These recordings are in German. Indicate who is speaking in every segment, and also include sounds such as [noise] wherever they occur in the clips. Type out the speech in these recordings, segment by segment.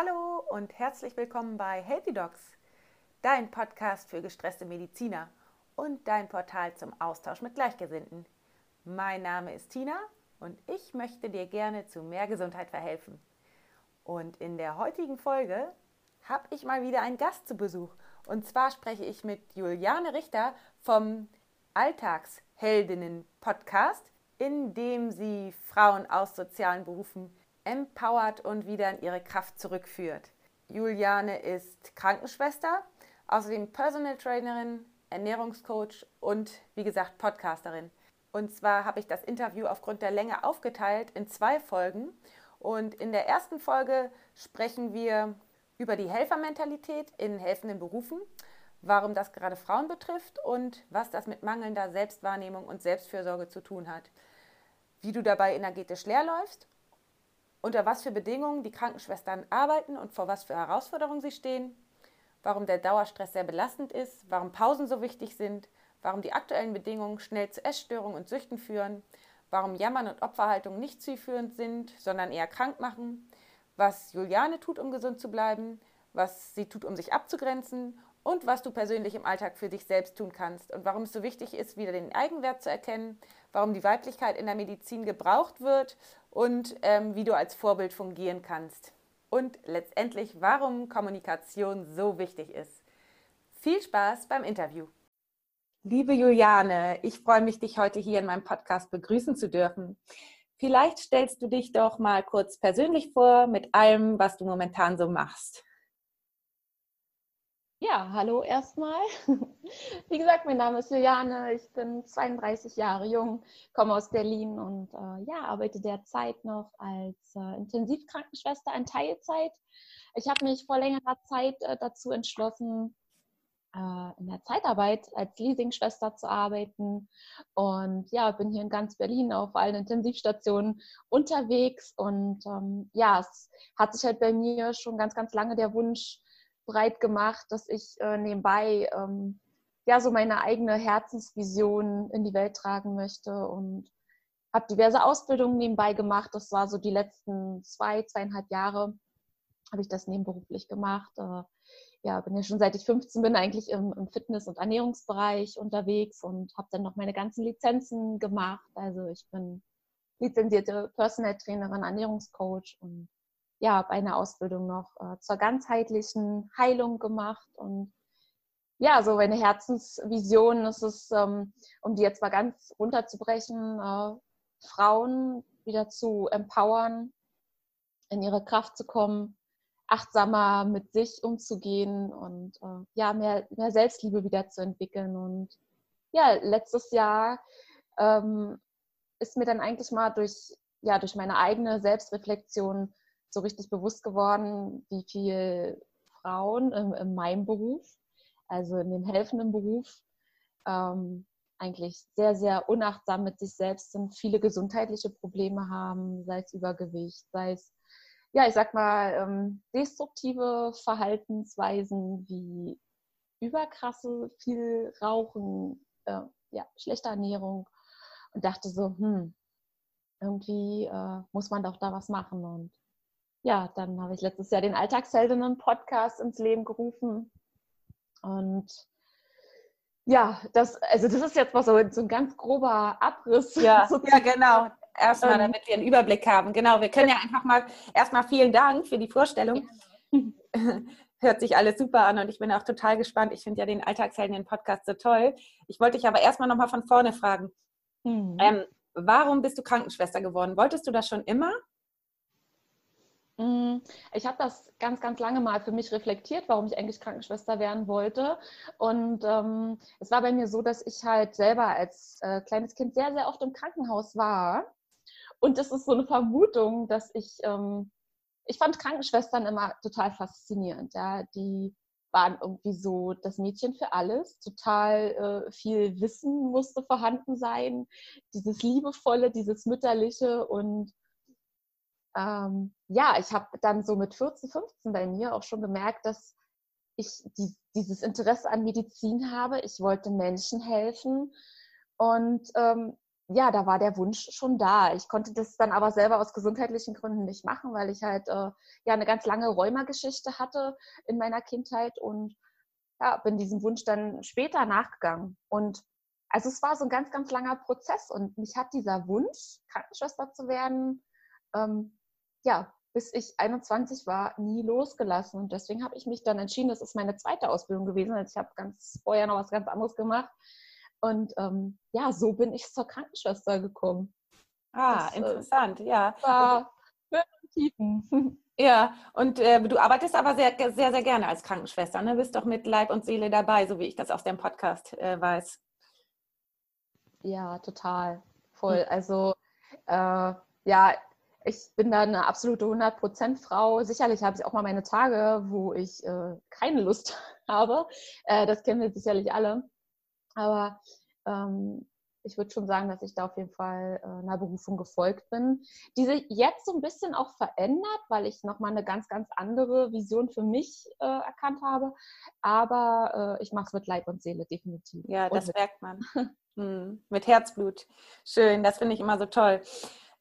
Speaker 1: Hallo und herzlich willkommen bei Healthy Docs, dein Podcast für gestresste Mediziner und dein Portal zum Austausch mit Gleichgesinnten. Mein Name ist Tina und ich möchte dir gerne zu mehr Gesundheit verhelfen. Und in der heutigen Folge habe ich mal wieder einen Gast zu Besuch. Und zwar spreche ich mit Juliane Richter vom Alltagsheldinnen-Podcast, in dem sie Frauen aus sozialen Berufen empowert und wieder in ihre Kraft zurückführt. Juliane ist Krankenschwester, außerdem Personal Trainerin, Ernährungscoach und wie gesagt Podcasterin. Und zwar habe ich das Interview aufgrund der Länge aufgeteilt in zwei Folgen. Und in der ersten Folge sprechen wir über die Helfermentalität in helfenden Berufen, warum das gerade Frauen betrifft und was das mit mangelnder Selbstwahrnehmung und Selbstfürsorge zu tun hat. Wie du dabei energetisch leer läufst unter was für Bedingungen die Krankenschwestern arbeiten und vor was für Herausforderungen sie stehen, warum der Dauerstress sehr belastend ist, warum Pausen so wichtig sind, warum die aktuellen Bedingungen schnell zu Essstörungen und Süchten führen, warum Jammern und Opferhaltung nicht zielführend sind, sondern eher krank machen, was Juliane tut, um gesund zu bleiben, was sie tut, um sich abzugrenzen und was du persönlich im Alltag für dich selbst tun kannst und warum es so wichtig ist, wieder den Eigenwert zu erkennen, warum die Weiblichkeit in der Medizin gebraucht wird und ähm, wie du als Vorbild fungieren kannst. Und letztendlich, warum Kommunikation so wichtig ist. Viel Spaß beim Interview. Liebe Juliane, ich freue mich, dich heute hier in meinem Podcast begrüßen zu dürfen. Vielleicht stellst du dich doch mal kurz persönlich vor mit allem, was du momentan so machst.
Speaker 2: Ja, hallo erstmal. [laughs] Wie gesagt, mein Name ist Juliane, ich bin 32 Jahre jung, komme aus Berlin und äh, ja, arbeite derzeit noch als äh, Intensivkrankenschwester in Teilzeit. Ich habe mich vor längerer Zeit äh, dazu entschlossen, äh, in der Zeitarbeit als Leasingschwester zu arbeiten und ja, bin hier in ganz Berlin auf allen Intensivstationen unterwegs und ähm, ja, es hat sich halt bei mir schon ganz, ganz lange der Wunsch breit gemacht, dass ich äh, nebenbei ähm, ja so meine eigene Herzensvision in die Welt tragen möchte und habe diverse Ausbildungen nebenbei gemacht. Das war so die letzten zwei, zweieinhalb Jahre habe ich das nebenberuflich gemacht. Äh, ja, bin ja schon seit ich 15 bin eigentlich im, im Fitness- und Ernährungsbereich unterwegs und habe dann noch meine ganzen Lizenzen gemacht. Also ich bin lizenzierte Personal Trainerin, Ernährungscoach und ja, habe eine Ausbildung noch äh, zur ganzheitlichen Heilung gemacht und ja, so meine Herzensvision ist es, ähm, um die jetzt mal ganz runterzubrechen, äh, Frauen wieder zu empowern, in ihre Kraft zu kommen, achtsamer mit sich umzugehen und äh, ja, mehr, mehr Selbstliebe wieder zu entwickeln. Und ja, letztes Jahr ähm, ist mir dann eigentlich mal durch, ja, durch meine eigene Selbstreflexion so richtig bewusst geworden, wie viel Frauen in, in meinem Beruf, also in dem helfenden Beruf, ähm, eigentlich sehr, sehr unachtsam mit sich selbst sind, viele gesundheitliche Probleme haben, sei es Übergewicht, sei es, ja, ich sag mal, ähm, destruktive Verhaltensweisen wie überkrasse, viel Rauchen, äh, ja, schlechte Ernährung und dachte so, hm, irgendwie äh, muss man doch da was machen und ja, dann habe ich letztes Jahr den Alltagsheldinnen-Podcast ins Leben gerufen. Und ja, das, also das ist jetzt mal so, so ein ganz grober Abriss.
Speaker 1: Ja, [laughs] ja genau. Erstmal, ähm, damit wir einen Überblick haben. Genau, wir können ja einfach mal erstmal vielen Dank für die Vorstellung. Ja. [laughs] Hört sich alles super an und ich bin auch total gespannt. Ich finde ja den Alltagsheldinnen-Podcast so toll. Ich wollte dich aber erstmal nochmal von vorne fragen. Mhm. Ähm, warum bist du Krankenschwester geworden? Wolltest du das schon immer?
Speaker 2: Mm, ich habe das ganz, ganz lange mal für mich reflektiert, warum ich eigentlich Krankenschwester werden wollte. Und ähm, es war bei mir so, dass ich halt selber als äh, kleines Kind sehr, sehr oft im Krankenhaus war. Und das ist so eine Vermutung, dass ich, ähm, ich fand Krankenschwestern immer total faszinierend. Ja? Die waren irgendwie so das Mädchen für alles. Total äh, viel Wissen musste vorhanden sein. Dieses Liebevolle, dieses Mütterliche und ähm, ja, ich habe dann so mit 14, 15 bei mir auch schon gemerkt, dass ich die, dieses Interesse an Medizin habe. Ich wollte Menschen helfen. Und ähm, ja, da war der Wunsch schon da. Ich konnte das dann aber selber aus gesundheitlichen Gründen nicht machen, weil ich halt äh, ja eine ganz lange Rheumageschichte hatte in meiner Kindheit und ja, bin diesem Wunsch dann später nachgegangen. Und also es war so ein ganz, ganz langer Prozess und mich hat dieser Wunsch, Krankenschwester zu werden, ähm, ja, bis ich 21 war, nie losgelassen. Und deswegen habe ich mich dann entschieden, das ist meine zweite Ausbildung gewesen. Also ich habe ganz vorher noch was ganz anderes gemacht. Und ähm, ja, so bin ich zur Krankenschwester gekommen.
Speaker 1: Ah, das, äh, interessant, äh, ja.
Speaker 2: War Tiefen. [laughs]
Speaker 1: Ja, und äh, du arbeitest aber sehr, sehr, sehr gerne als Krankenschwester. Ne? Bist doch mit Leib und Seele dabei, so wie ich das aus dem Podcast äh, weiß.
Speaker 2: Ja, total. Voll. Hm. Also, äh, ja, ich bin da eine absolute 100% Frau. Sicherlich habe ich auch mal meine Tage, wo ich äh, keine Lust [laughs] habe. Äh, das kennen wir sicherlich alle. Aber ähm, ich würde schon sagen, dass ich da auf jeden Fall äh, einer Berufung gefolgt bin. Diese jetzt so ein bisschen auch verändert, weil ich nochmal eine ganz, ganz andere Vision für mich äh, erkannt habe. Aber äh, ich mache es mit Leib und Seele definitiv.
Speaker 1: Ja, das merkt man. [laughs] hm, mit Herzblut. Schön, das finde ich immer so toll.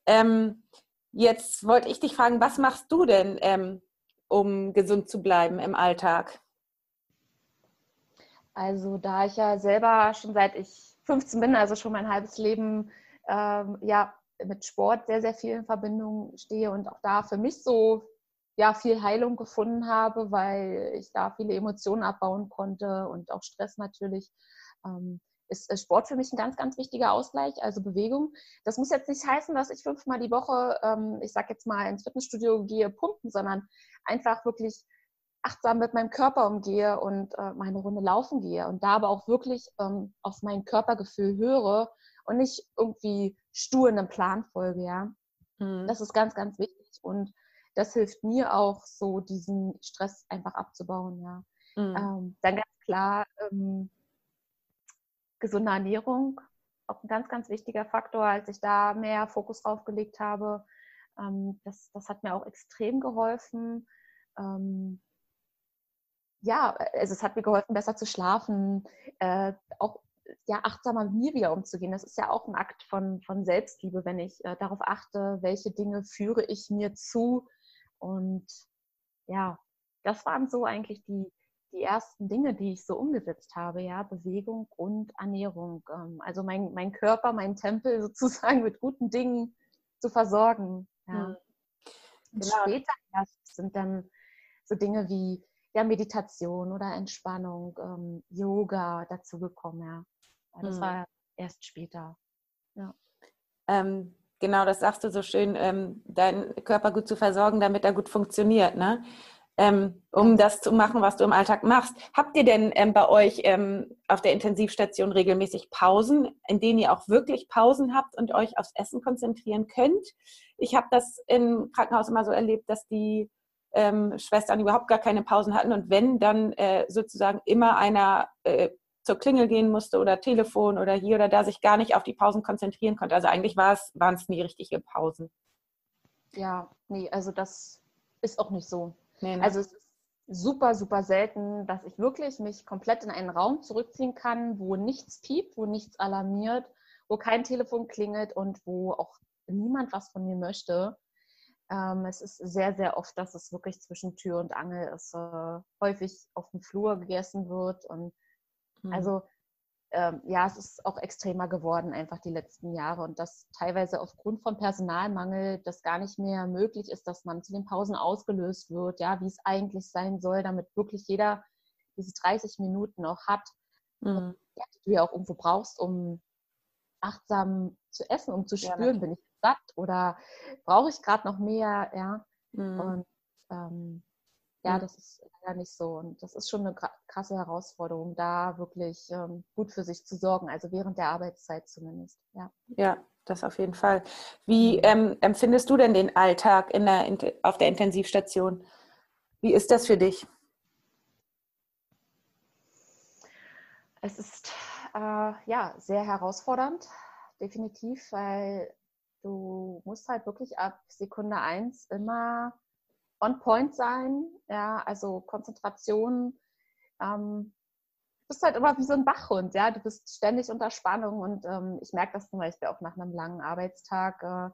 Speaker 1: Ähm, jetzt wollte ich dich fragen, was machst du denn, ähm, um gesund zu bleiben im Alltag?
Speaker 2: Also da ich ja selber schon seit ich 15 bin, also schon mein halbes Leben, ähm, ja, mit Sport sehr, sehr viel in Verbindung stehe und auch da für mich so ja, viel Heilung gefunden habe, weil ich da viele Emotionen abbauen konnte und auch Stress natürlich. Ähm, ist Sport für mich ein ganz, ganz wichtiger Ausgleich, also Bewegung. Das muss jetzt nicht heißen, dass ich fünfmal die Woche, ähm, ich sag jetzt mal, ins Fitnessstudio gehe, pumpen, sondern einfach wirklich achtsam mit meinem Körper umgehe und äh, meine Runde laufen gehe und da aber auch wirklich ähm, auf mein Körpergefühl höre und nicht irgendwie stur einem Plan folge, ja. Mhm. Das ist ganz, ganz wichtig und das hilft mir auch so, diesen Stress einfach abzubauen, ja. Mhm. Ähm, dann ganz klar, ähm, gesunde Ernährung, auch ein ganz, ganz wichtiger Faktor, als ich da mehr Fokus drauf gelegt habe. Ähm, das, das hat mir auch extrem geholfen. Ähm, ja, also es hat mir geholfen, besser zu schlafen, äh, auch ja, achtsamer mit mir wieder umzugehen. Das ist ja auch ein Akt von, von Selbstliebe, wenn ich äh, darauf achte, welche Dinge führe ich mir zu. Und ja, das waren so eigentlich die, die ersten Dinge, die ich so umgesetzt habe, ja, Bewegung und Ernährung. Ähm, also mein, mein Körper, mein Tempel [laughs] sozusagen mit guten Dingen zu versorgen. Ja. Und genau. später erst sind dann so Dinge wie ja, Meditation oder Entspannung, ähm, Yoga dazugekommen, ja. Das hm. war erst später. Ja.
Speaker 1: Ähm, genau, das sagst du so schön, ähm, deinen Körper gut zu versorgen, damit er gut funktioniert, ne? Ähm, um das zu machen, was du im Alltag machst. Habt ihr denn ähm, bei euch ähm, auf der Intensivstation regelmäßig Pausen, in denen ihr auch wirklich Pausen habt und euch aufs Essen konzentrieren könnt? Ich habe das im Krankenhaus immer so erlebt, dass die ähm, Schwestern überhaupt gar keine Pausen hatten und wenn, dann äh, sozusagen immer einer äh, zur Klingel gehen musste oder Telefon oder hier oder da sich gar nicht auf die Pausen konzentrieren konnte. Also eigentlich waren es nie richtige Pausen.
Speaker 2: Ja, nee, also das ist auch nicht so. Nee, ne? Also es ist super, super selten, dass ich wirklich mich komplett in einen Raum zurückziehen kann, wo nichts piept, wo nichts alarmiert, wo kein Telefon klingelt und wo auch niemand was von mir möchte. Ähm, es ist sehr, sehr oft, dass es wirklich zwischen Tür und Angel ist, äh, häufig auf dem Flur gegessen wird. Und mhm. also ähm, ja, es ist auch extremer geworden einfach die letzten Jahre und das teilweise aufgrund von Personalmangel das gar nicht mehr möglich ist, dass man zu den Pausen ausgelöst wird, ja, wie es eigentlich sein soll, damit wirklich jeder diese 30 Minuten auch hat, mhm. ja, die du ja auch irgendwo brauchst, um achtsam zu essen, um zu spüren, ja, bin ich satt oder brauche ich gerade noch mehr, ja. Mhm. Und ähm, ja, mhm. das ist leider nicht so. Und das ist schon eine krasse Herausforderung, da wirklich ähm, gut für sich zu sorgen, also während der Arbeitszeit zumindest. Ja,
Speaker 1: ja das auf jeden Fall. Wie mhm. ähm, empfindest du denn den Alltag in der, auf der Intensivstation? Wie ist das für dich?
Speaker 2: Es ist äh, ja sehr herausfordernd, definitiv, weil du musst halt wirklich ab Sekunde eins immer on point sein, ja, also Konzentration, ähm, bist halt immer wie so ein Bachhund, ja. Du bist ständig unter Spannung und ähm, ich merke das zum Beispiel auch nach einem langen Arbeitstag, äh,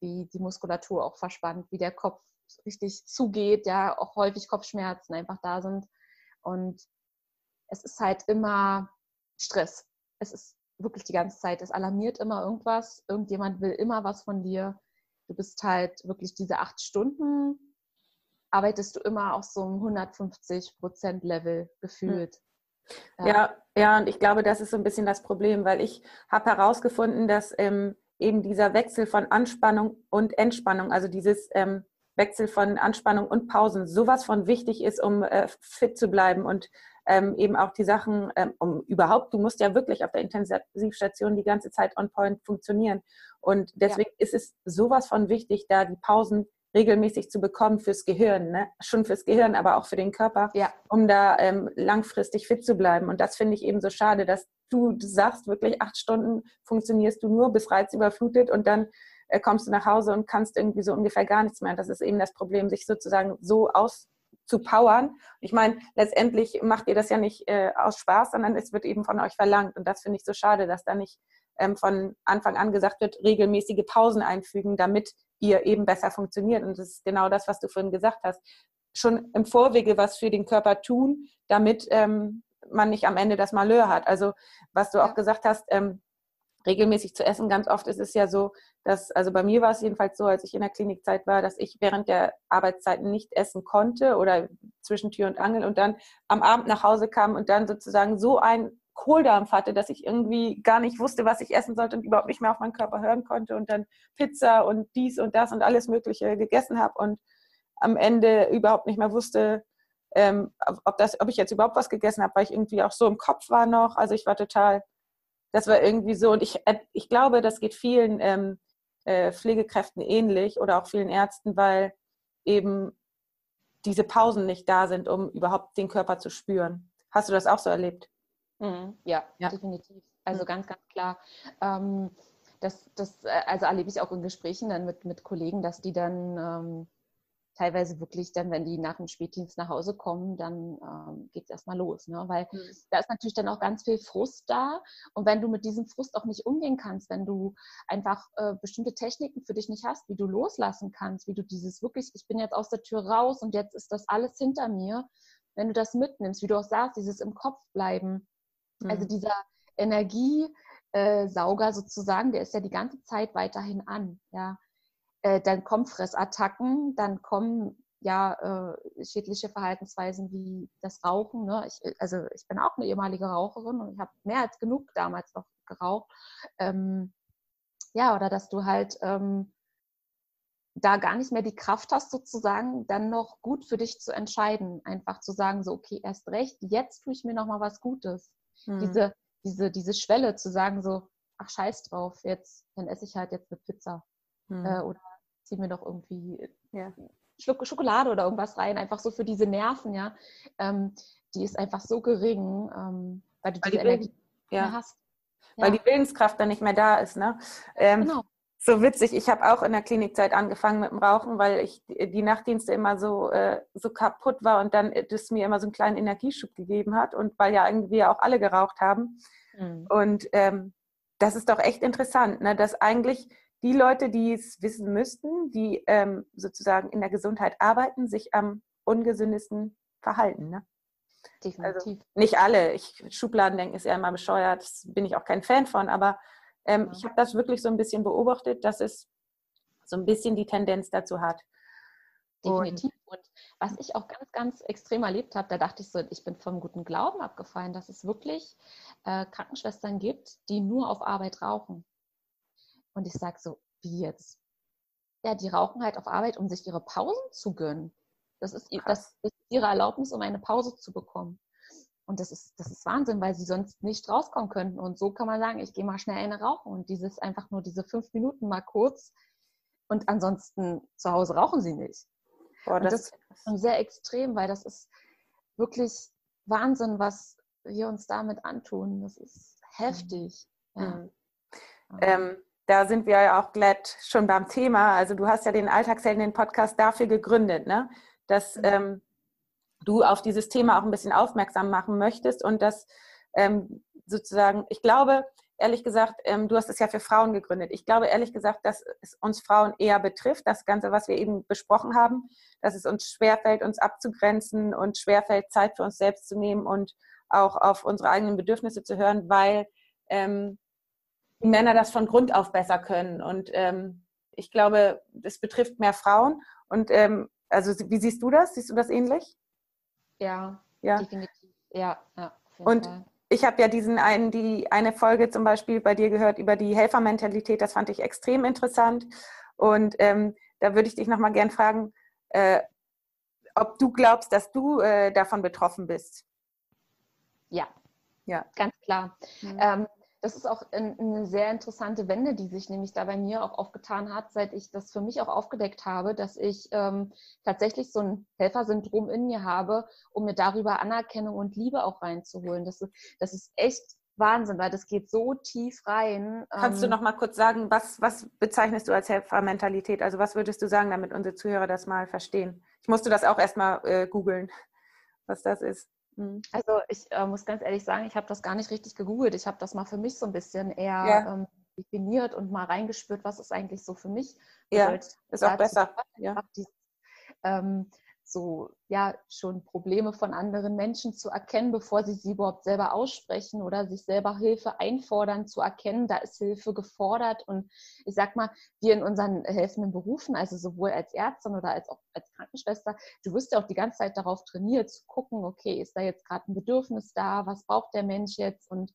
Speaker 2: wie die Muskulatur auch verspannt, wie der Kopf richtig zugeht, ja, auch häufig Kopfschmerzen einfach da sind. Und es ist halt immer Stress. Es ist wirklich die ganze Zeit. Es alarmiert immer irgendwas. Irgendjemand will immer was von dir. Du bist halt wirklich diese acht Stunden, arbeitest du immer auf so einem 150 Prozent Level gefühlt.
Speaker 1: Ja. ja. ja, und ich glaube, das ist so ein bisschen das Problem, weil ich habe herausgefunden, dass ähm, eben dieser Wechsel von Anspannung und Entspannung, also dieses ähm, Wechsel von Anspannung und Pausen sowas von wichtig ist, um äh, fit zu bleiben und ähm, eben auch die Sachen, ähm, um überhaupt, du musst ja wirklich auf der Intensivstation die ganze Zeit on point funktionieren. Und deswegen ja. ist es sowas von wichtig, da die Pausen regelmäßig zu bekommen fürs Gehirn, ne? schon fürs Gehirn, aber auch für den Körper, ja. um da ähm, langfristig fit zu bleiben. Und das finde ich eben so schade, dass du sagst, wirklich acht Stunden funktionierst du nur bis reizüberflutet und dann äh, kommst du nach Hause und kannst irgendwie so ungefähr gar nichts mehr. Das ist eben das Problem, sich sozusagen so auszupowern. Ich meine, letztendlich macht ihr das ja nicht äh, aus Spaß, sondern es wird eben von euch verlangt. Und das finde ich so schade, dass da nicht ähm, von Anfang an gesagt wird, regelmäßige Pausen einfügen, damit ihr eben besser funktioniert. Und das ist genau das, was du vorhin gesagt hast. Schon im Vorwege was für den Körper tun, damit ähm, man nicht am Ende das Malheur hat. Also was du auch gesagt hast, ähm, regelmäßig zu essen. Ganz oft ist es ja so, dass, also bei mir war es jedenfalls so, als ich in der Klinikzeit war, dass ich während der Arbeitszeiten nicht essen konnte oder zwischen Tür und Angel und dann am Abend nach Hause kam und dann sozusagen so ein Kohldampf hatte, dass ich irgendwie gar nicht wusste, was ich essen sollte und überhaupt nicht mehr auf meinen Körper hören konnte und dann Pizza und dies und das und alles Mögliche gegessen habe und am Ende überhaupt nicht mehr wusste, ähm, ob, das, ob ich jetzt überhaupt was gegessen habe, weil ich irgendwie auch so im Kopf war noch. Also ich war total, das war irgendwie so und ich, äh, ich glaube, das geht vielen ähm, äh, Pflegekräften ähnlich oder auch vielen Ärzten, weil eben diese Pausen nicht da sind, um überhaupt den Körper zu spüren. Hast du das auch so erlebt?
Speaker 2: Mhm, ja, ja, definitiv. Also mhm. ganz, ganz klar. Ähm, das, das, äh, also erlebe ich auch in Gesprächen dann mit, mit Kollegen, dass die dann ähm, teilweise wirklich dann, wenn die nach dem Spätdienst nach Hause kommen, dann ähm, geht es erstmal los. Ne? Weil mhm. da ist natürlich dann auch ganz viel Frust da. Und wenn du mit diesem Frust auch nicht umgehen kannst, wenn du einfach äh, bestimmte Techniken für dich nicht hast, wie du loslassen kannst, wie du dieses wirklich, ich bin jetzt aus der Tür raus und jetzt ist das alles hinter mir, wenn du das mitnimmst, wie du auch sagst, dieses im Kopf bleiben, mhm. also dieser Energiesauger äh, sozusagen, der ist ja die ganze Zeit weiterhin an. Ja? Äh, dann kommen Fressattacken, dann kommen ja äh, schädliche Verhaltensweisen wie das Rauchen. Ne? Ich, also ich bin auch eine ehemalige Raucherin und ich habe mehr als genug damals noch geraucht. Ähm, ja, oder dass du halt ähm, da gar nicht mehr die Kraft hast, sozusagen dann noch gut für dich zu entscheiden. Einfach zu sagen, so, okay, erst recht, jetzt tue ich mir noch mal was Gutes. Hm. Diese, diese, diese Schwelle zu sagen, so, ach scheiß drauf, jetzt, dann esse ich halt jetzt eine Pizza. Hm. Äh, oder zieh mir doch irgendwie ja. Schluck Schokolade oder irgendwas rein, einfach so für diese Nerven, ja. Ähm, die ist einfach so gering, ähm, weil du weil diese die Energie
Speaker 1: ja. hast. Ja. Weil die Willenskraft dann nicht mehr da ist, ne? Ähm, genau. So witzig, ich habe auch in der Klinikzeit angefangen mit dem Rauchen, weil ich die Nachtdienste immer so, äh, so kaputt war und dann das mir immer so einen kleinen Energieschub gegeben hat und weil ja irgendwie auch alle geraucht haben. Mhm. Und ähm, das ist doch echt interessant, ne, dass eigentlich die Leute, die es wissen müssten, die ähm, sozusagen in der Gesundheit arbeiten, sich am ungesündesten verhalten. Ne? Also Definitiv. Also nicht alle. Ich, Schubladendenken ist ja immer bescheuert, das bin ich auch kein Fan von, aber ähm, ja. ich habe das wirklich so ein bisschen beobachtet, dass es so ein bisschen die Tendenz dazu hat.
Speaker 2: Definitiv. Und, was ich auch ganz, ganz extrem erlebt habe, da dachte ich so, ich bin vom guten Glauben abgefallen, dass es wirklich äh, Krankenschwestern gibt, die nur auf Arbeit rauchen. Und ich sage so, wie jetzt? Ja, die rauchen halt auf Arbeit, um sich ihre Pausen zu gönnen. Das ist, das ist ihre Erlaubnis, um eine Pause zu bekommen. Und das ist, das ist Wahnsinn, weil sie sonst nicht rauskommen könnten. Und so kann man sagen, ich gehe mal schnell eine rauchen. Und dieses einfach nur diese fünf Minuten mal kurz. Und ansonsten zu Hause rauchen sie nicht. Boah, das, das ist schon sehr extrem, weil das ist wirklich Wahnsinn, was wir uns damit antun. Das ist heftig. Mhm. Ja.
Speaker 1: Ähm, da sind wir ja auch glatt schon beim Thema. Also du hast ja den Alltagshelden, den Podcast dafür gegründet, ne? dass, mhm. ähm, du auf dieses Thema auch ein bisschen aufmerksam machen möchtest und das ähm, sozusagen, ich glaube, ehrlich gesagt, ähm, du hast es ja für Frauen gegründet. Ich glaube ehrlich gesagt, dass es uns Frauen eher betrifft, das Ganze, was wir eben besprochen haben, dass es uns schwerfällt, uns abzugrenzen und schwerfällt, Zeit für uns selbst zu nehmen und auch auf unsere eigenen Bedürfnisse zu hören, weil ähm, die Männer das von Grund auf besser können. Und ähm, ich glaube, das betrifft mehr Frauen. Und ähm, also wie siehst du das? Siehst du das ähnlich?
Speaker 2: Ja, ja. definitiv. Ja,
Speaker 1: ja. Und Fall. ich habe ja diesen einen, die eine Folge zum Beispiel bei dir gehört über die Helfermentalität. Das fand ich extrem interessant. Und ähm, da würde ich dich nochmal gern fragen, äh, ob du glaubst, dass du äh, davon betroffen bist.
Speaker 2: Ja, ja. ganz klar. Mhm. Ähm, das ist auch eine sehr interessante Wende, die sich nämlich da bei mir auch aufgetan hat, seit ich das für mich auch aufgedeckt habe, dass ich ähm, tatsächlich so ein Helfersyndrom in mir habe, um mir darüber Anerkennung und Liebe auch reinzuholen. Das, das ist echt Wahnsinn, weil das geht so tief rein.
Speaker 1: Kannst ähm, du noch mal kurz sagen, was, was bezeichnest du als Helfermentalität? Also was würdest du sagen, damit unsere Zuhörer das mal verstehen? Ich musste das auch erstmal äh, googeln, was das ist.
Speaker 2: Mhm. Also ich äh, muss ganz ehrlich sagen, ich habe das gar nicht richtig gegoogelt. Ich habe das mal für mich so ein bisschen eher ja. ähm, definiert und mal reingespürt, was ist eigentlich so für mich.
Speaker 1: Ja, ist auch besser. Ja.
Speaker 2: Dieses, ähm, so ja schon Probleme von anderen Menschen zu erkennen, bevor sie sie überhaupt selber aussprechen oder sich selber Hilfe einfordern, zu erkennen, da ist Hilfe gefordert. Und ich sag mal, wir in unseren helfenden Berufen, also sowohl als Ärztin oder als auch als Krankenschwester, du wirst ja auch die ganze Zeit darauf trainiert, zu gucken, okay, ist da jetzt gerade ein Bedürfnis da, was braucht der Mensch jetzt? Und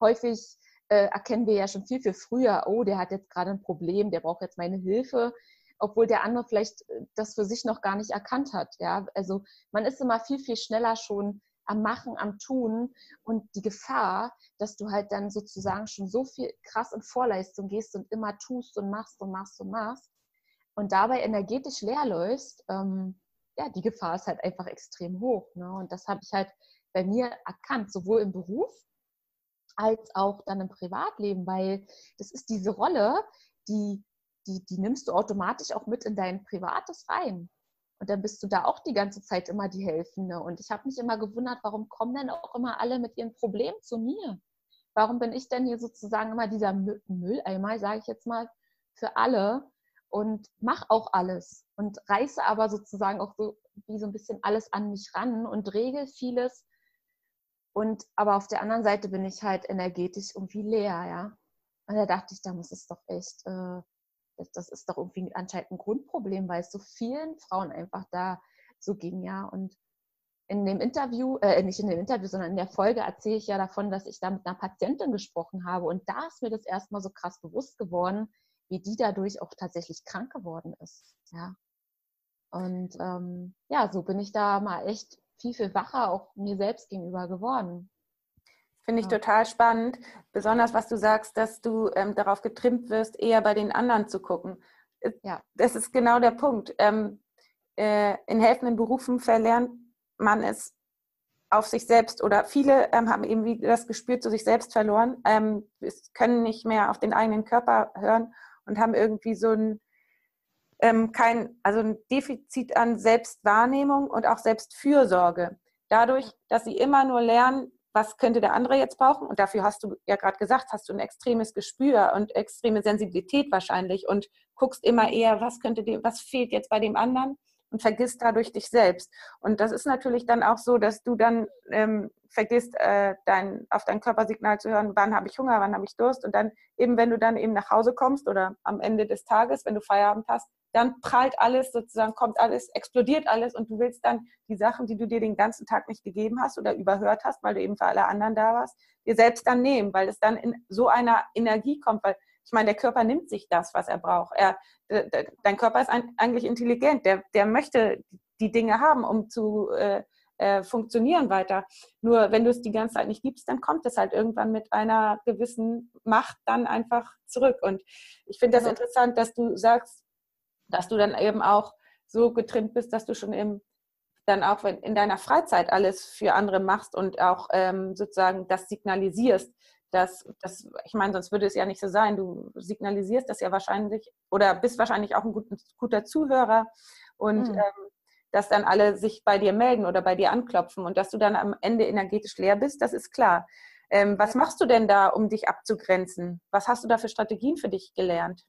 Speaker 2: häufig äh, erkennen wir ja schon viel, viel früher, oh, der hat jetzt gerade ein Problem, der braucht jetzt meine Hilfe obwohl der andere vielleicht äh, das für sich noch gar nicht erkannt hat. Ja, also man ist immer viel, viel schneller schon am Machen, am Tun und die Gefahr, dass du halt dann sozusagen schon so viel krass in Vorleistung gehst und immer tust und machst und machst und machst und dabei energetisch leer läufst, ähm, ja, die Gefahr ist halt einfach extrem hoch. Ne? Und das habe ich halt bei mir erkannt, sowohl im Beruf als auch dann im Privatleben, weil das ist diese Rolle, die die, die nimmst du automatisch auch mit in dein Privates rein. Und dann bist du da auch die ganze Zeit immer die Helfende. Und ich habe mich immer gewundert, warum kommen denn auch immer alle mit ihren Problemen zu mir? Warum bin ich denn hier sozusagen immer dieser Mülleimer, sage ich jetzt mal, für alle und mach auch alles und reiße aber sozusagen auch so wie so ein bisschen alles an mich ran und regel vieles. Und aber auf der anderen Seite bin ich halt energetisch irgendwie leer, ja. Und da dachte ich, da muss es doch echt äh, das, das ist doch irgendwie anscheinend ein Grundproblem, weil es so vielen Frauen einfach da so ging, ja. Und in dem Interview, äh, nicht in dem Interview, sondern in der Folge erzähle ich ja davon, dass ich da mit einer Patientin gesprochen habe. Und da ist mir das erstmal so krass bewusst geworden, wie die dadurch auch tatsächlich krank geworden ist. Ja. Und ähm, ja, so bin ich da mal echt viel, viel wacher auch mir selbst gegenüber geworden.
Speaker 1: Finde ich ja. total spannend, besonders was du sagst, dass du ähm, darauf getrimmt wirst, eher bei den anderen zu gucken. Äh, ja. Das ist genau der Punkt. Ähm, äh, in helfenden Berufen verlernt man es auf sich selbst oder viele ähm, haben eben wie das gespürt zu sich selbst verloren, ähm, können nicht mehr auf den eigenen Körper hören und haben irgendwie so ein ähm, kein, also ein Defizit an Selbstwahrnehmung und auch Selbstfürsorge. Dadurch, dass sie immer nur lernen, was könnte der andere jetzt brauchen? Und dafür hast du ja gerade gesagt, hast du ein extremes Gespür und extreme Sensibilität wahrscheinlich und guckst immer eher, was könnte dem, was fehlt jetzt bei dem anderen und vergisst dadurch dich selbst. Und das ist natürlich dann auch so, dass du dann ähm, vergisst, äh, dein, auf dein Körpersignal zu hören, wann habe ich Hunger, wann habe ich Durst. Und dann eben, wenn du dann eben nach Hause kommst oder am Ende des Tages, wenn du Feierabend hast, dann prallt alles sozusagen, kommt alles, explodiert alles und du willst dann die Sachen, die du dir den ganzen Tag nicht gegeben hast oder überhört hast, weil du eben für alle anderen da warst, dir selbst dann nehmen, weil es dann in so einer Energie kommt, weil ich meine, der Körper nimmt sich das, was er braucht. Er, dein Körper ist eigentlich intelligent, der, der möchte die Dinge haben, um zu äh, äh, funktionieren weiter. Nur wenn du es die ganze Zeit nicht gibst, dann kommt es halt irgendwann mit einer gewissen Macht dann einfach zurück. Und ich finde das interessant, dass du sagst, dass du dann eben auch so getrimmt bist, dass du schon im, dann auch in deiner Freizeit alles für andere machst und auch ähm, sozusagen das signalisierst. Dass, dass, ich meine, sonst würde es ja nicht so sein. Du signalisierst das ja wahrscheinlich oder bist wahrscheinlich auch ein guter, guter Zuhörer und mhm. ähm, dass dann alle sich bei dir melden oder bei dir anklopfen und dass du dann am Ende energetisch leer bist, das ist klar. Ähm, was machst du denn da, um dich abzugrenzen? Was hast du da für Strategien für dich gelernt?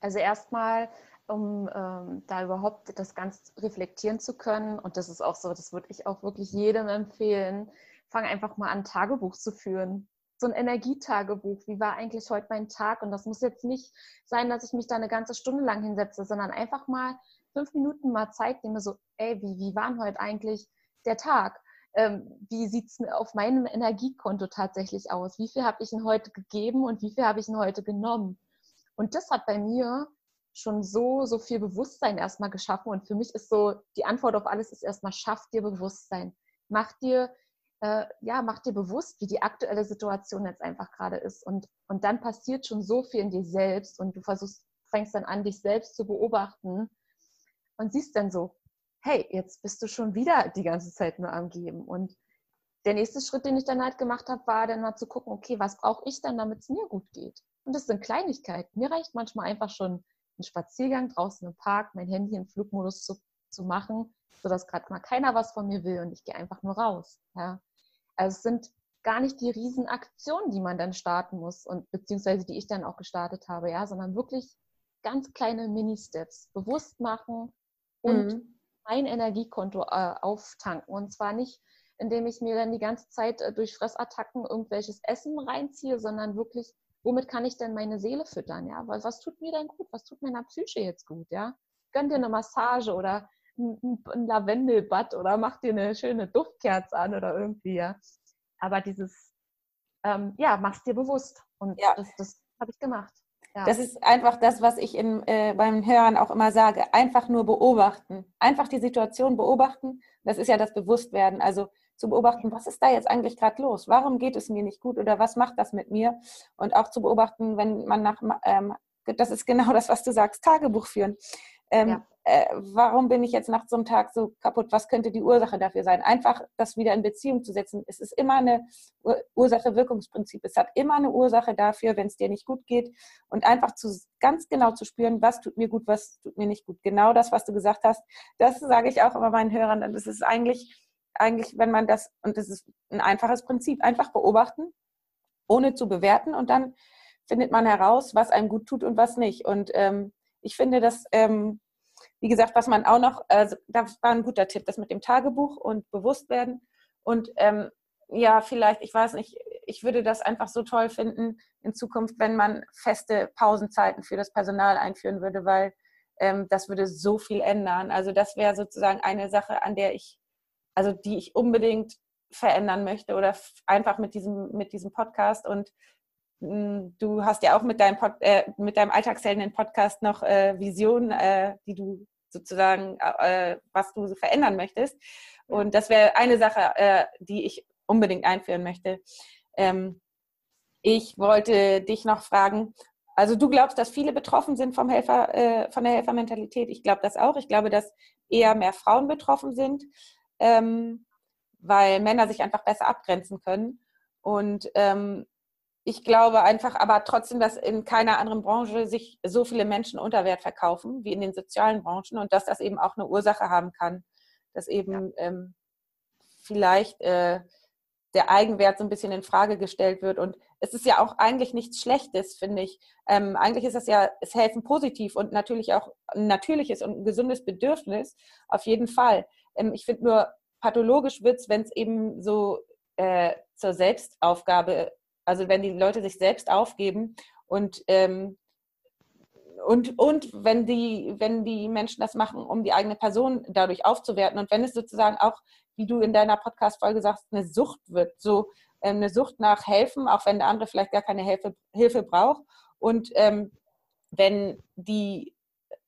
Speaker 2: Also erstmal, um ähm, da überhaupt das ganz reflektieren zu können, und das ist auch so, das würde ich auch wirklich jedem empfehlen, fang einfach mal an, Tagebuch zu führen so ein Energietagebuch. Wie war eigentlich heute mein Tag? Und das muss jetzt nicht sein, dass ich mich da eine ganze Stunde lang hinsetze, sondern einfach mal fünf Minuten mal Zeit nehme, so, ey, wie, wie war heute eigentlich der Tag? Ähm, wie sieht es auf meinem Energiekonto tatsächlich aus? Wie viel habe ich ihn heute gegeben und wie viel habe ich ihn heute genommen? Und das hat bei mir schon so, so viel Bewusstsein erstmal geschaffen. Und für mich ist so, die Antwort auf alles ist erstmal, schaff dir Bewusstsein. Mach dir äh, ja, mach dir bewusst, wie die aktuelle Situation jetzt einfach gerade ist. Und, und dann passiert schon so viel in dir selbst und du versuchst, fängst dann an, dich selbst zu beobachten und siehst dann so, hey, jetzt bist du schon wieder die ganze Zeit nur am Geben. Und der nächste Schritt, den ich dann halt gemacht habe, war dann mal zu gucken, okay, was brauche ich dann, damit es mir gut geht? Und das sind Kleinigkeiten. Mir reicht manchmal einfach schon ein Spaziergang draußen im Park, mein Handy in Flugmodus zu, zu machen, sodass gerade mal keiner was von mir will und ich gehe einfach nur raus. Ja? Also es sind gar nicht die Riesenaktionen, die man dann starten muss und beziehungsweise die ich dann auch gestartet habe, ja, sondern wirklich ganz kleine Mini-Steps bewusst machen und mhm. mein Energiekonto äh, auftanken. Und zwar nicht, indem ich mir dann die ganze Zeit äh, durch Fressattacken irgendwelches Essen reinziehe, sondern wirklich, womit kann ich denn meine Seele füttern? Ja, was, was tut mir denn gut? Was tut meiner Psyche jetzt gut? Ja, gönn dir eine Massage oder ein, ein Lavendelbad oder mach dir eine schöne Duftkerze an oder irgendwie, ja. Aber dieses, ähm, ja, mach's dir bewusst. Und ja. das, das habe ich gemacht.
Speaker 1: Ja. Das ist einfach das, was ich in, äh, beim Hören auch immer sage. Einfach nur beobachten. Einfach die Situation beobachten. Das ist ja das Bewusstwerden. Also zu beobachten, was ist da jetzt eigentlich gerade los? Warum geht es mir nicht gut oder was macht das mit mir? Und auch zu beobachten, wenn man nach, ähm, das ist genau das, was du sagst, Tagebuch führen. Ähm, ja äh, warum bin ich jetzt nach so einem Tag so kaputt? Was könnte die Ursache dafür sein? Einfach das wieder in Beziehung zu setzen. Es ist immer eine Ursache-Wirkungsprinzip. Es hat immer eine Ursache dafür, wenn es dir nicht gut geht. Und einfach zu, ganz genau zu spüren, was tut mir gut, was tut mir nicht gut. Genau das, was du gesagt hast, das sage ich auch immer meinen Hörern. Das ist eigentlich, eigentlich, wenn man das, und das ist ein einfaches Prinzip, einfach beobachten, ohne zu bewerten und dann findet man heraus, was einem gut tut und was nicht. Und ähm, ich finde, dass ähm, wie gesagt, was man auch noch, also das war ein guter Tipp, das mit dem Tagebuch und Bewusstwerden. Und ähm, ja, vielleicht, ich weiß nicht, ich würde das einfach so toll finden in Zukunft, wenn man feste Pausenzeiten für das Personal einführen würde, weil ähm, das würde so viel ändern. Also das wäre sozusagen eine Sache, an der ich, also die ich unbedingt verändern möchte oder einfach mit diesem, mit diesem Podcast und du hast ja auch mit deinem, Pod, äh, mit deinem alltagshelden Podcast noch äh, Visionen, äh, die du sozusagen, äh, was du verändern möchtest. Und das wäre eine Sache, äh, die ich unbedingt einführen möchte. Ähm, ich wollte dich noch fragen, also du glaubst, dass viele betroffen sind vom Helfer, äh, von der Helfermentalität. Ich glaube das auch. Ich glaube, dass eher mehr Frauen betroffen sind, ähm, weil Männer sich einfach besser abgrenzen können. Und ähm, ich glaube einfach aber trotzdem, dass in keiner anderen Branche sich so viele Menschen unter Wert verkaufen wie in den sozialen Branchen und dass das eben auch eine Ursache haben kann, dass eben ja. ähm, vielleicht äh, der Eigenwert so ein bisschen in Frage gestellt wird. Und es ist ja auch eigentlich nichts Schlechtes, finde ich. Ähm, eigentlich ist das ja, es helfen positiv und natürlich auch ein natürliches und ein gesundes Bedürfnis, auf jeden Fall. Ähm, ich finde nur, pathologisch wird es, wenn es eben so äh, zur Selbstaufgabe also wenn die Leute sich selbst aufgeben und ähm, und, und wenn, die, wenn die Menschen das machen, um die eigene Person dadurch aufzuwerten und wenn es sozusagen auch, wie du in deiner Podcast-Folge sagst, eine Sucht wird, so ähm, eine Sucht nach Helfen, auch wenn der andere vielleicht gar keine Hilfe, Hilfe braucht und ähm, wenn die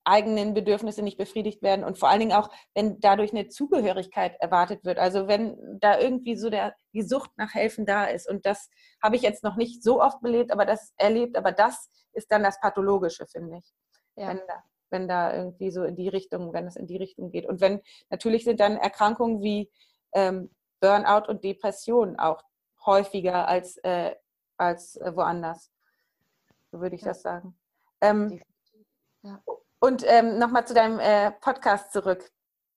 Speaker 1: eigenen Bedürfnisse nicht befriedigt werden und vor allen Dingen auch, wenn dadurch eine Zugehörigkeit erwartet wird. Also wenn da irgendwie so der, die Sucht nach Helfen da ist. Und das habe ich jetzt noch nicht so oft belebt, aber das erlebt, aber das ist dann das Pathologische, finde ich. Ja. Wenn, da, wenn da irgendwie so in die Richtung, wenn es in die Richtung geht. Und wenn natürlich sind dann Erkrankungen wie ähm, Burnout und Depression auch häufiger als, äh, als äh, woanders. So würde ich ja. das sagen. Ähm, ja. Und ähm, nochmal zu deinem äh, Podcast zurück.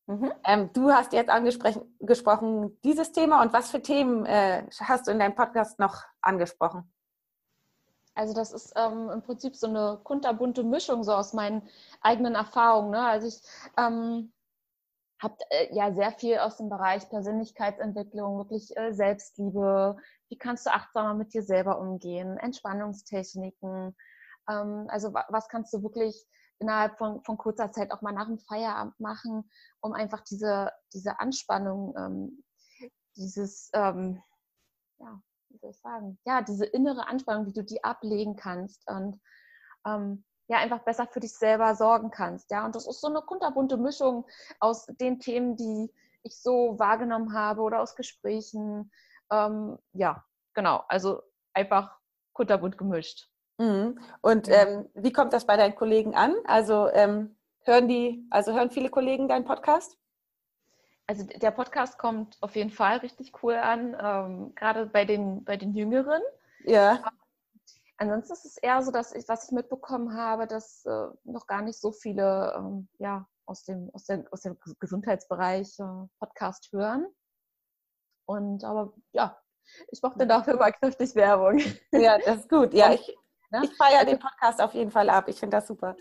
Speaker 1: Mhm. Ähm, du hast jetzt angesprochen dieses Thema und was für Themen äh, hast du in deinem Podcast noch angesprochen?
Speaker 2: Also das ist ähm, im Prinzip so eine kunterbunte Mischung so aus meinen eigenen Erfahrungen. Ne? Also ich ähm, habe äh, ja sehr viel aus dem Bereich Persönlichkeitsentwicklung, wirklich äh, Selbstliebe. Wie kannst du achtsamer mit dir selber umgehen? Entspannungstechniken. Ähm, also was kannst du wirklich innerhalb von, von kurzer Zeit auch mal nach dem Feierabend machen, um einfach diese, diese Anspannung, ähm, dieses, ähm, ja, wie soll ich sagen, ja, diese innere Anspannung, wie du die ablegen kannst und ähm, ja, einfach besser für dich selber sorgen kannst. Ja, und das ist so eine kunterbunte Mischung aus den Themen, die ich so wahrgenommen habe oder aus Gesprächen. Ähm, ja, genau. Also einfach kunterbunt gemischt.
Speaker 1: Mhm. Und ähm, wie kommt das bei deinen Kollegen an? Also ähm, hören die, also hören viele Kollegen deinen Podcast?
Speaker 2: Also der Podcast kommt auf jeden Fall richtig cool an, ähm, gerade bei den, bei den Jüngeren. Ja. Ansonsten ist es eher so, dass ich, was ich mitbekommen habe, dass äh, noch gar nicht so viele ähm, ja, aus, dem, aus, der, aus dem Gesundheitsbereich äh, Podcast hören. Und aber ja, ich mache dann dafür mal kräftig Werbung.
Speaker 1: Ja, das ist gut. Ja, ich, Ne? Ich feiere also, den Podcast auf jeden Fall ab. Ich finde das super.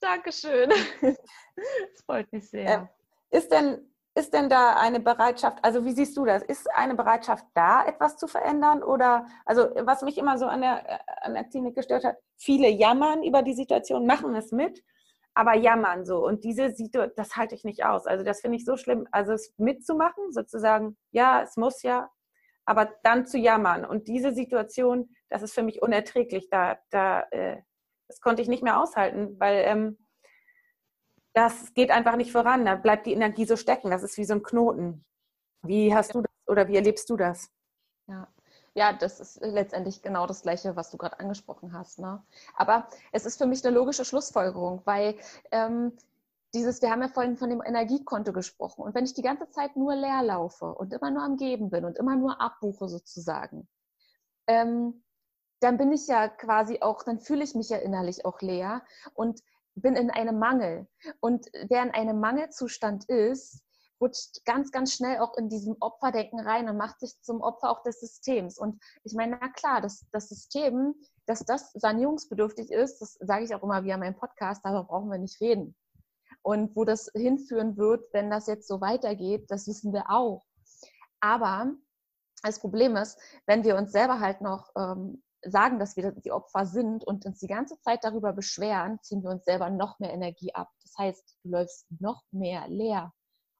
Speaker 2: Dankeschön. [laughs] Das freut mich sehr.
Speaker 1: Äh, ist, denn, ist denn da eine Bereitschaft, also wie siehst du das? Ist eine Bereitschaft da, etwas zu verändern? Oder, also was mich immer so an der, an der Klinik gestört hat, viele jammern über die Situation, machen es mit, aber jammern so. Und diese Situation, das halte ich nicht aus. Also das finde ich so schlimm, also es mitzumachen, sozusagen, ja, es muss ja, aber dann zu jammern. Und diese Situation, das ist für mich unerträglich. Da, da, äh, das konnte ich nicht mehr aushalten, weil ähm, das geht einfach nicht voran. Da bleibt die Energie so stecken. Das ist wie so ein Knoten. Wie hast du das oder wie erlebst du das?
Speaker 2: Ja. Ja, das ist letztendlich genau das Gleiche, was du gerade angesprochen hast. Ne? Aber es ist für mich eine logische Schlussfolgerung, weil ähm, dieses, wir haben ja vorhin von dem Energiekonto gesprochen. Und wenn ich die ganze Zeit nur leer laufe und immer nur am Geben bin und immer nur abbuche sozusagen, ähm, dann bin ich ja quasi auch, dann fühle ich mich ja innerlich auch leer und bin in einem Mangel. Und wer in einem Mangelzustand ist, rutscht ganz, ganz schnell auch in diesem Opferdenken rein und macht sich zum Opfer auch des Systems. Und ich meine, na klar, das, das System, dass das sanierungsbedürftig ist, das sage ich auch immer wieder in meinem Podcast, darüber brauchen wir nicht reden. Und wo das hinführen wird, wenn das jetzt so weitergeht, das wissen wir auch. Aber das Problem ist, wenn wir uns selber halt noch ähm, sagen, dass wir die Opfer sind und uns die ganze Zeit darüber beschweren, ziehen wir uns selber noch mehr Energie ab. Das heißt, du läufst noch mehr leer.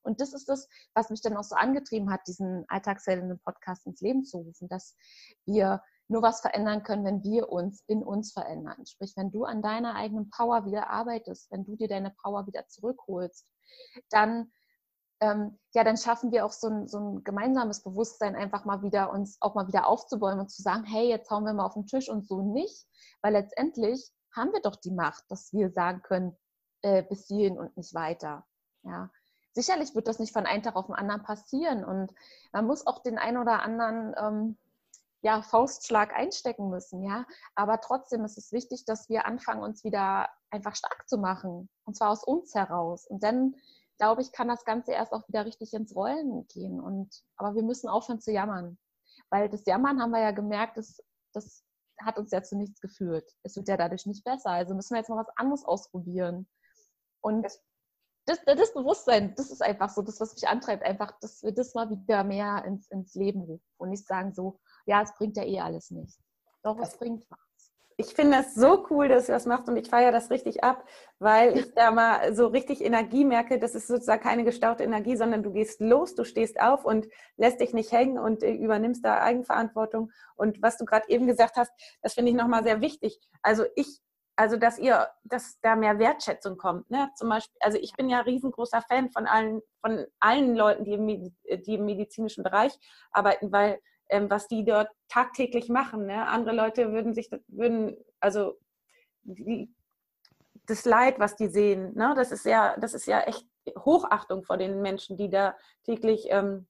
Speaker 2: Und das ist das, was mich dann auch so angetrieben hat, diesen alltagsheldenden Podcast ins Leben zu rufen, dass wir nur was verändern können, wenn wir uns in uns verändern. Sprich, wenn du an deiner eigenen Power wieder arbeitest, wenn du dir deine Power wieder zurückholst, dann ähm, ja, dann schaffen wir auch so ein, so ein gemeinsames Bewusstsein, einfach mal wieder uns auch mal wieder aufzubäumen und zu sagen, hey, jetzt hauen wir mal auf den Tisch und so nicht, weil letztendlich haben wir doch die Macht, dass wir sagen können, äh, bis hierhin und nicht weiter. Ja, sicherlich wird das nicht von einem Tag auf den anderen passieren und man muss auch den einen oder anderen ähm, ja, Faustschlag einstecken müssen, ja. Aber trotzdem ist es wichtig, dass wir anfangen, uns wieder einfach stark zu machen. Und zwar aus uns heraus. Und dann, glaube ich, kann das Ganze erst auch wieder richtig ins Rollen gehen. Und, aber wir müssen aufhören zu jammern. Weil das Jammern haben wir ja gemerkt, das, das hat uns ja zu nichts geführt. Es wird ja dadurch nicht besser. Also müssen wir jetzt mal was anderes ausprobieren. Und das, das Bewusstsein, das ist einfach so, das, was mich antreibt, einfach, dass wir das mal wieder mehr ins, ins Leben rufen und nicht sagen so, ja, es bringt ja eh alles nichts. Doch, es bringt was.
Speaker 1: Ich finde das so cool, dass du das machst und ich feiere das richtig ab, weil ich da mal so richtig Energie merke. Das ist sozusagen keine gestaute Energie, sondern du gehst los, du stehst auf und lässt dich nicht hängen und äh, übernimmst da Eigenverantwortung. Und was du gerade eben gesagt hast, das finde ich nochmal sehr wichtig. Also ich also dass ihr, dass da mehr Wertschätzung kommt. Ne? Zum Beispiel, also ich bin ja riesengroßer Fan von allen, von allen Leuten, die im, die im medizinischen Bereich arbeiten, weil ähm, was die dort tagtäglich machen. Ne? Andere Leute würden sich, würden, also die, das Leid, was die sehen, ne? das ist ja, das ist ja echt Hochachtung vor den Menschen, die da täglich ähm,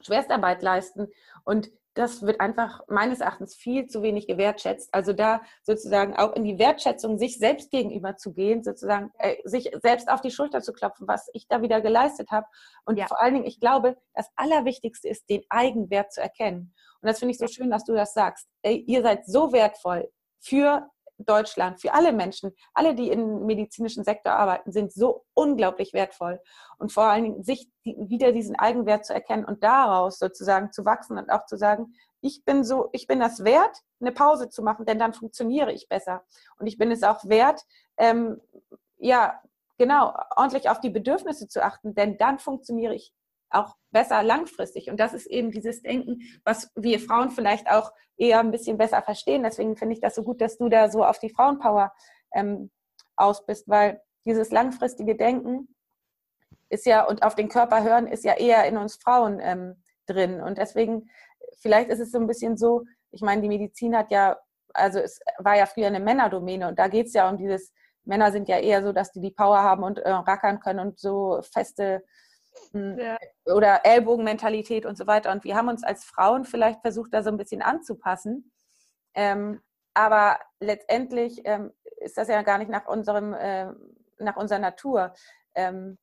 Speaker 1: Schwerstarbeit leisten. Und das wird einfach meines Erachtens viel zu wenig gewertschätzt. Also da sozusagen auch in die Wertschätzung sich selbst gegenüber zu gehen, sozusagen äh, sich selbst auf die Schulter zu klopfen, was ich da wieder geleistet habe. Und ja. vor allen Dingen, ich glaube, das Allerwichtigste ist, den Eigenwert zu erkennen. Und das finde ich so schön, dass du das sagst. Ey, ihr seid so wertvoll für Deutschland, für alle Menschen, alle, die im medizinischen Sektor arbeiten, sind so unglaublich wertvoll. Und vor allen Dingen sich wieder diesen Eigenwert zu erkennen und daraus sozusagen zu wachsen und auch zu sagen, ich bin so, ich bin das wert, eine Pause zu machen, denn dann funktioniere ich besser. Und ich bin es auch wert, ähm, ja, genau, ordentlich auf die Bedürfnisse zu achten, denn dann funktioniere ich auch besser langfristig. Und das ist eben dieses Denken, was wir Frauen vielleicht auch eher ein bisschen besser verstehen. Deswegen finde ich das so gut, dass du da so auf die Frauenpower ähm, aus bist, weil dieses langfristige Denken ist ja und auf den Körper hören ist ja eher in uns Frauen ähm, drin. Und deswegen, vielleicht ist es so ein bisschen so, ich meine, die Medizin hat ja, also es war ja früher eine Männerdomäne und da geht es ja um dieses, Männer sind ja eher so, dass die die Power haben und äh, rackern können und so feste ja. oder Ellbogenmentalität und so weiter. Und wir haben uns als Frauen vielleicht versucht, da so ein bisschen anzupassen. Ähm, aber letztendlich ähm, ist das ja gar nicht nach unserem, äh, nach unserer Natur. Ähm,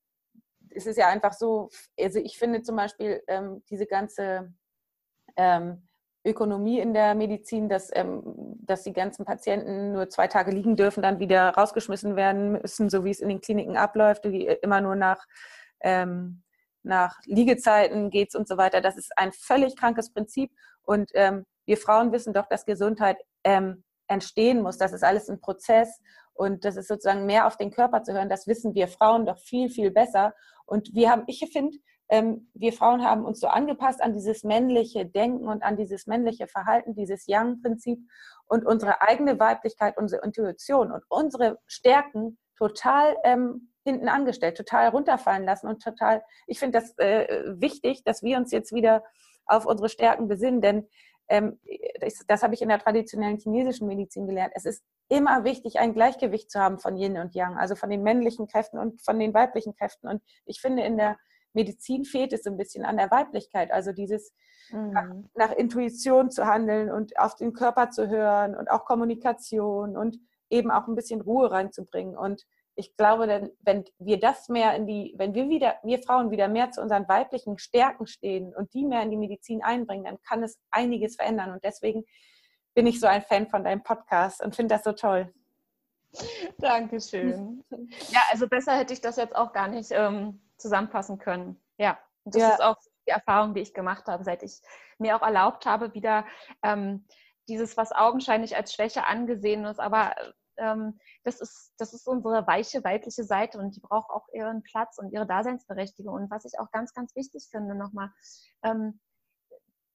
Speaker 1: es ist ja einfach so, also ich finde zum Beispiel ähm, diese ganze ähm, Ökonomie in der Medizin, dass, ähm, dass die ganzen Patienten nur zwei Tage liegen dürfen, dann wieder rausgeschmissen werden müssen, so wie es in den Kliniken abläuft, die immer nur nach ähm, nach Liegezeiten geht es und so weiter. Das ist ein völlig krankes Prinzip. Und ähm, wir Frauen wissen doch, dass Gesundheit ähm, entstehen muss. Das ist alles ein Prozess. Und das ist sozusagen mehr auf den Körper zu hören. Das wissen wir Frauen doch viel, viel besser. Und wir haben, ich finde, ähm, wir Frauen haben uns so angepasst an dieses männliche Denken und an dieses männliche Verhalten, dieses Yang-Prinzip und unsere eigene Weiblichkeit, unsere Intuition und unsere Stärken total ähm, hinten angestellt, total runterfallen lassen und total, ich finde das äh, wichtig, dass wir uns jetzt wieder auf unsere Stärken besinnen, denn ähm, das, das habe ich in der traditionellen chinesischen Medizin gelernt. Es ist immer wichtig, ein Gleichgewicht zu haben von Yin und Yang, also von den männlichen Kräften und von den weiblichen Kräften. Und ich finde, in der Medizin fehlt es ein bisschen an der Weiblichkeit, also dieses mhm. nach, nach Intuition zu handeln und auf den Körper zu hören und auch Kommunikation und eben auch ein bisschen Ruhe reinzubringen. Und ich glaube, denn, wenn wir das mehr in die, wenn wir wieder, wir Frauen wieder mehr zu unseren weiblichen Stärken stehen und die mehr in die Medizin einbringen, dann kann es einiges verändern. Und deswegen bin ich so ein Fan von deinem Podcast und finde das so toll.
Speaker 2: Dankeschön. [laughs] Ja, also besser hätte ich das jetzt auch gar nicht ähm, zusammenfassen können. Ja, das ja. ist auch die Erfahrung, die ich gemacht habe, seit ich mir auch erlaubt habe, wieder ähm, dieses, was augenscheinlich als Schwäche angesehen ist, aber ähm, das, ist, das ist unsere weiche weibliche Seite und die braucht auch ihren Platz und ihre Daseinsberechtigung. Und was ich auch ganz, ganz wichtig finde nochmal, ähm,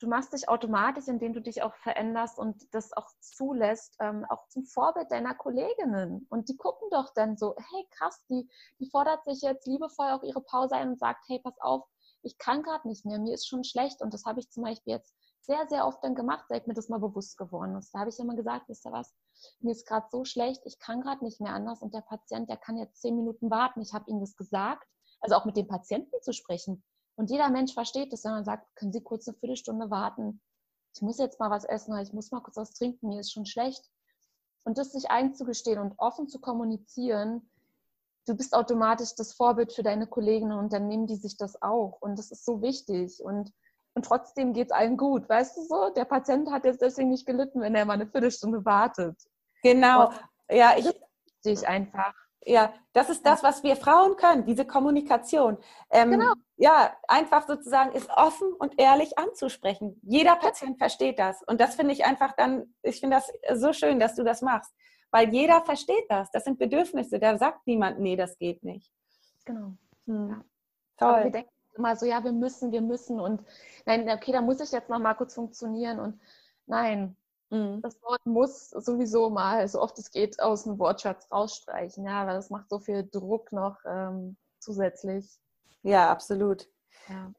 Speaker 2: du machst dich automatisch, indem du dich auch veränderst und das auch zulässt, ähm, auch zum Vorbild deiner Kolleginnen. Und die gucken doch dann so, hey krass, die, die fordert sich jetzt liebevoll auch ihre Pause ein und sagt, hey, pass auf, ich kann gerade nicht mehr, mir ist schon schlecht. Und das habe ich zum Beispiel jetzt sehr, sehr oft dann gemacht, seit mir das mal bewusst geworden ist. Da habe ich immer gesagt, wisst ihr was, mir ist gerade so schlecht, ich kann gerade nicht mehr anders und der Patient, der kann jetzt zehn Minuten warten. Ich habe ihm das gesagt, also auch mit dem Patienten zu sprechen. Und jeder Mensch versteht das, wenn man sagt, können Sie kurz eine Viertelstunde warten? Ich muss jetzt mal was essen, ich muss mal kurz was trinken, mir ist schon schlecht. Und das sich einzugestehen und offen zu kommunizieren, du bist automatisch das Vorbild für deine Kolleginnen und dann nehmen die sich das auch. Und das ist so wichtig. Und und trotzdem geht es allen gut. Weißt du so? Der Patient hat jetzt deswegen nicht gelitten, wenn er mal eine Viertelstunde wartet.
Speaker 1: Genau. Ja, ich.
Speaker 2: Ich einfach.
Speaker 1: Ja, das ist das, was wir Frauen können, diese Kommunikation. Ähm, genau. Ja, einfach sozusagen ist offen und ehrlich anzusprechen. Jeder Patient versteht das. Und das finde ich einfach dann, ich finde das so schön, dass du das machst. Weil jeder versteht das. Das sind Bedürfnisse. Da sagt niemand, nee, das geht nicht.
Speaker 2: Genau. Hm. Ja. Toll. wir denken immer so, ja, wir müssen, wir müssen und nein, okay, da muss ich jetzt noch mal kurz funktionieren und nein, mhm. das Wort muss sowieso mal, so oft es geht, aus dem Wortschatz rausstreichen, ja, weil das macht so viel Druck noch ähm, zusätzlich.
Speaker 1: Ja, absolut. Ja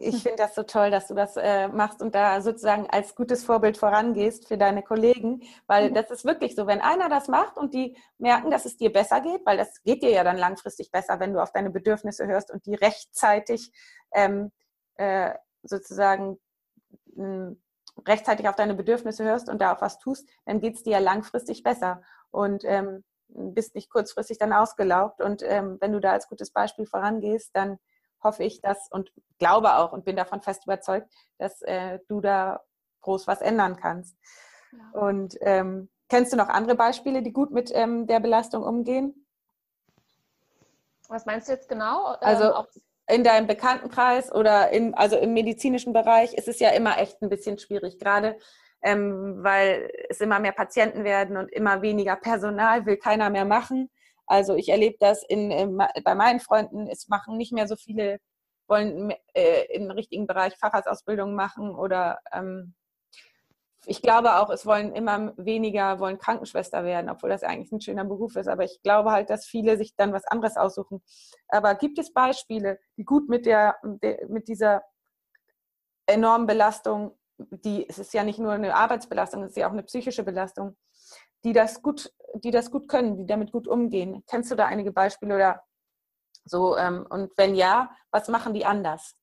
Speaker 1: ich finde das so toll, dass du das äh, machst und da sozusagen als gutes Vorbild vorangehst für deine Kollegen, weil mhm. das ist wirklich so, wenn einer das macht und die merken, dass es dir besser geht, weil das geht dir ja dann langfristig besser, wenn du auf deine Bedürfnisse hörst und die rechtzeitig ähm, äh, sozusagen mh, rechtzeitig auf deine Bedürfnisse hörst und da auch was tust, dann geht es dir ja langfristig besser und ähm, bist nicht kurzfristig dann ausgelaugt. Und ähm, wenn du da als gutes Beispiel vorangehst, dann hoffe ich das und glaube auch und bin davon fest überzeugt, dass äh, du da groß was ändern kannst. Ja. Und ähm, kennst du noch andere Beispiele, die gut mit ähm, der Belastung umgehen?
Speaker 2: Was meinst du jetzt genau?
Speaker 1: Also ähm, in deinem Bekanntenkreis oder in, also im medizinischen Bereich ist es ja immer echt ein bisschen schwierig, gerade ähm, weil es immer mehr Patienten werden und immer weniger Personal will keiner mehr machen. Also ich erlebe das in, in, bei meinen Freunden, es machen nicht mehr so viele, wollen äh, im richtigen Bereich Facharztausbildung machen oder ähm, ich glaube auch, es wollen immer weniger, wollen Krankenschwester werden, obwohl das eigentlich ein schöner Beruf ist. Aber ich glaube halt, dass viele sich dann was anderes aussuchen. Aber gibt es Beispiele, die gut mit der, mit dieser enormen Belastung, die, es ist ja nicht nur eine Arbeitsbelastung, es ist ja auch eine psychische Belastung, die das gut, die das gut können, die damit gut umgehen. Kennst du da einige Beispiele oder so? Ähm, und wenn ja, was machen die anders?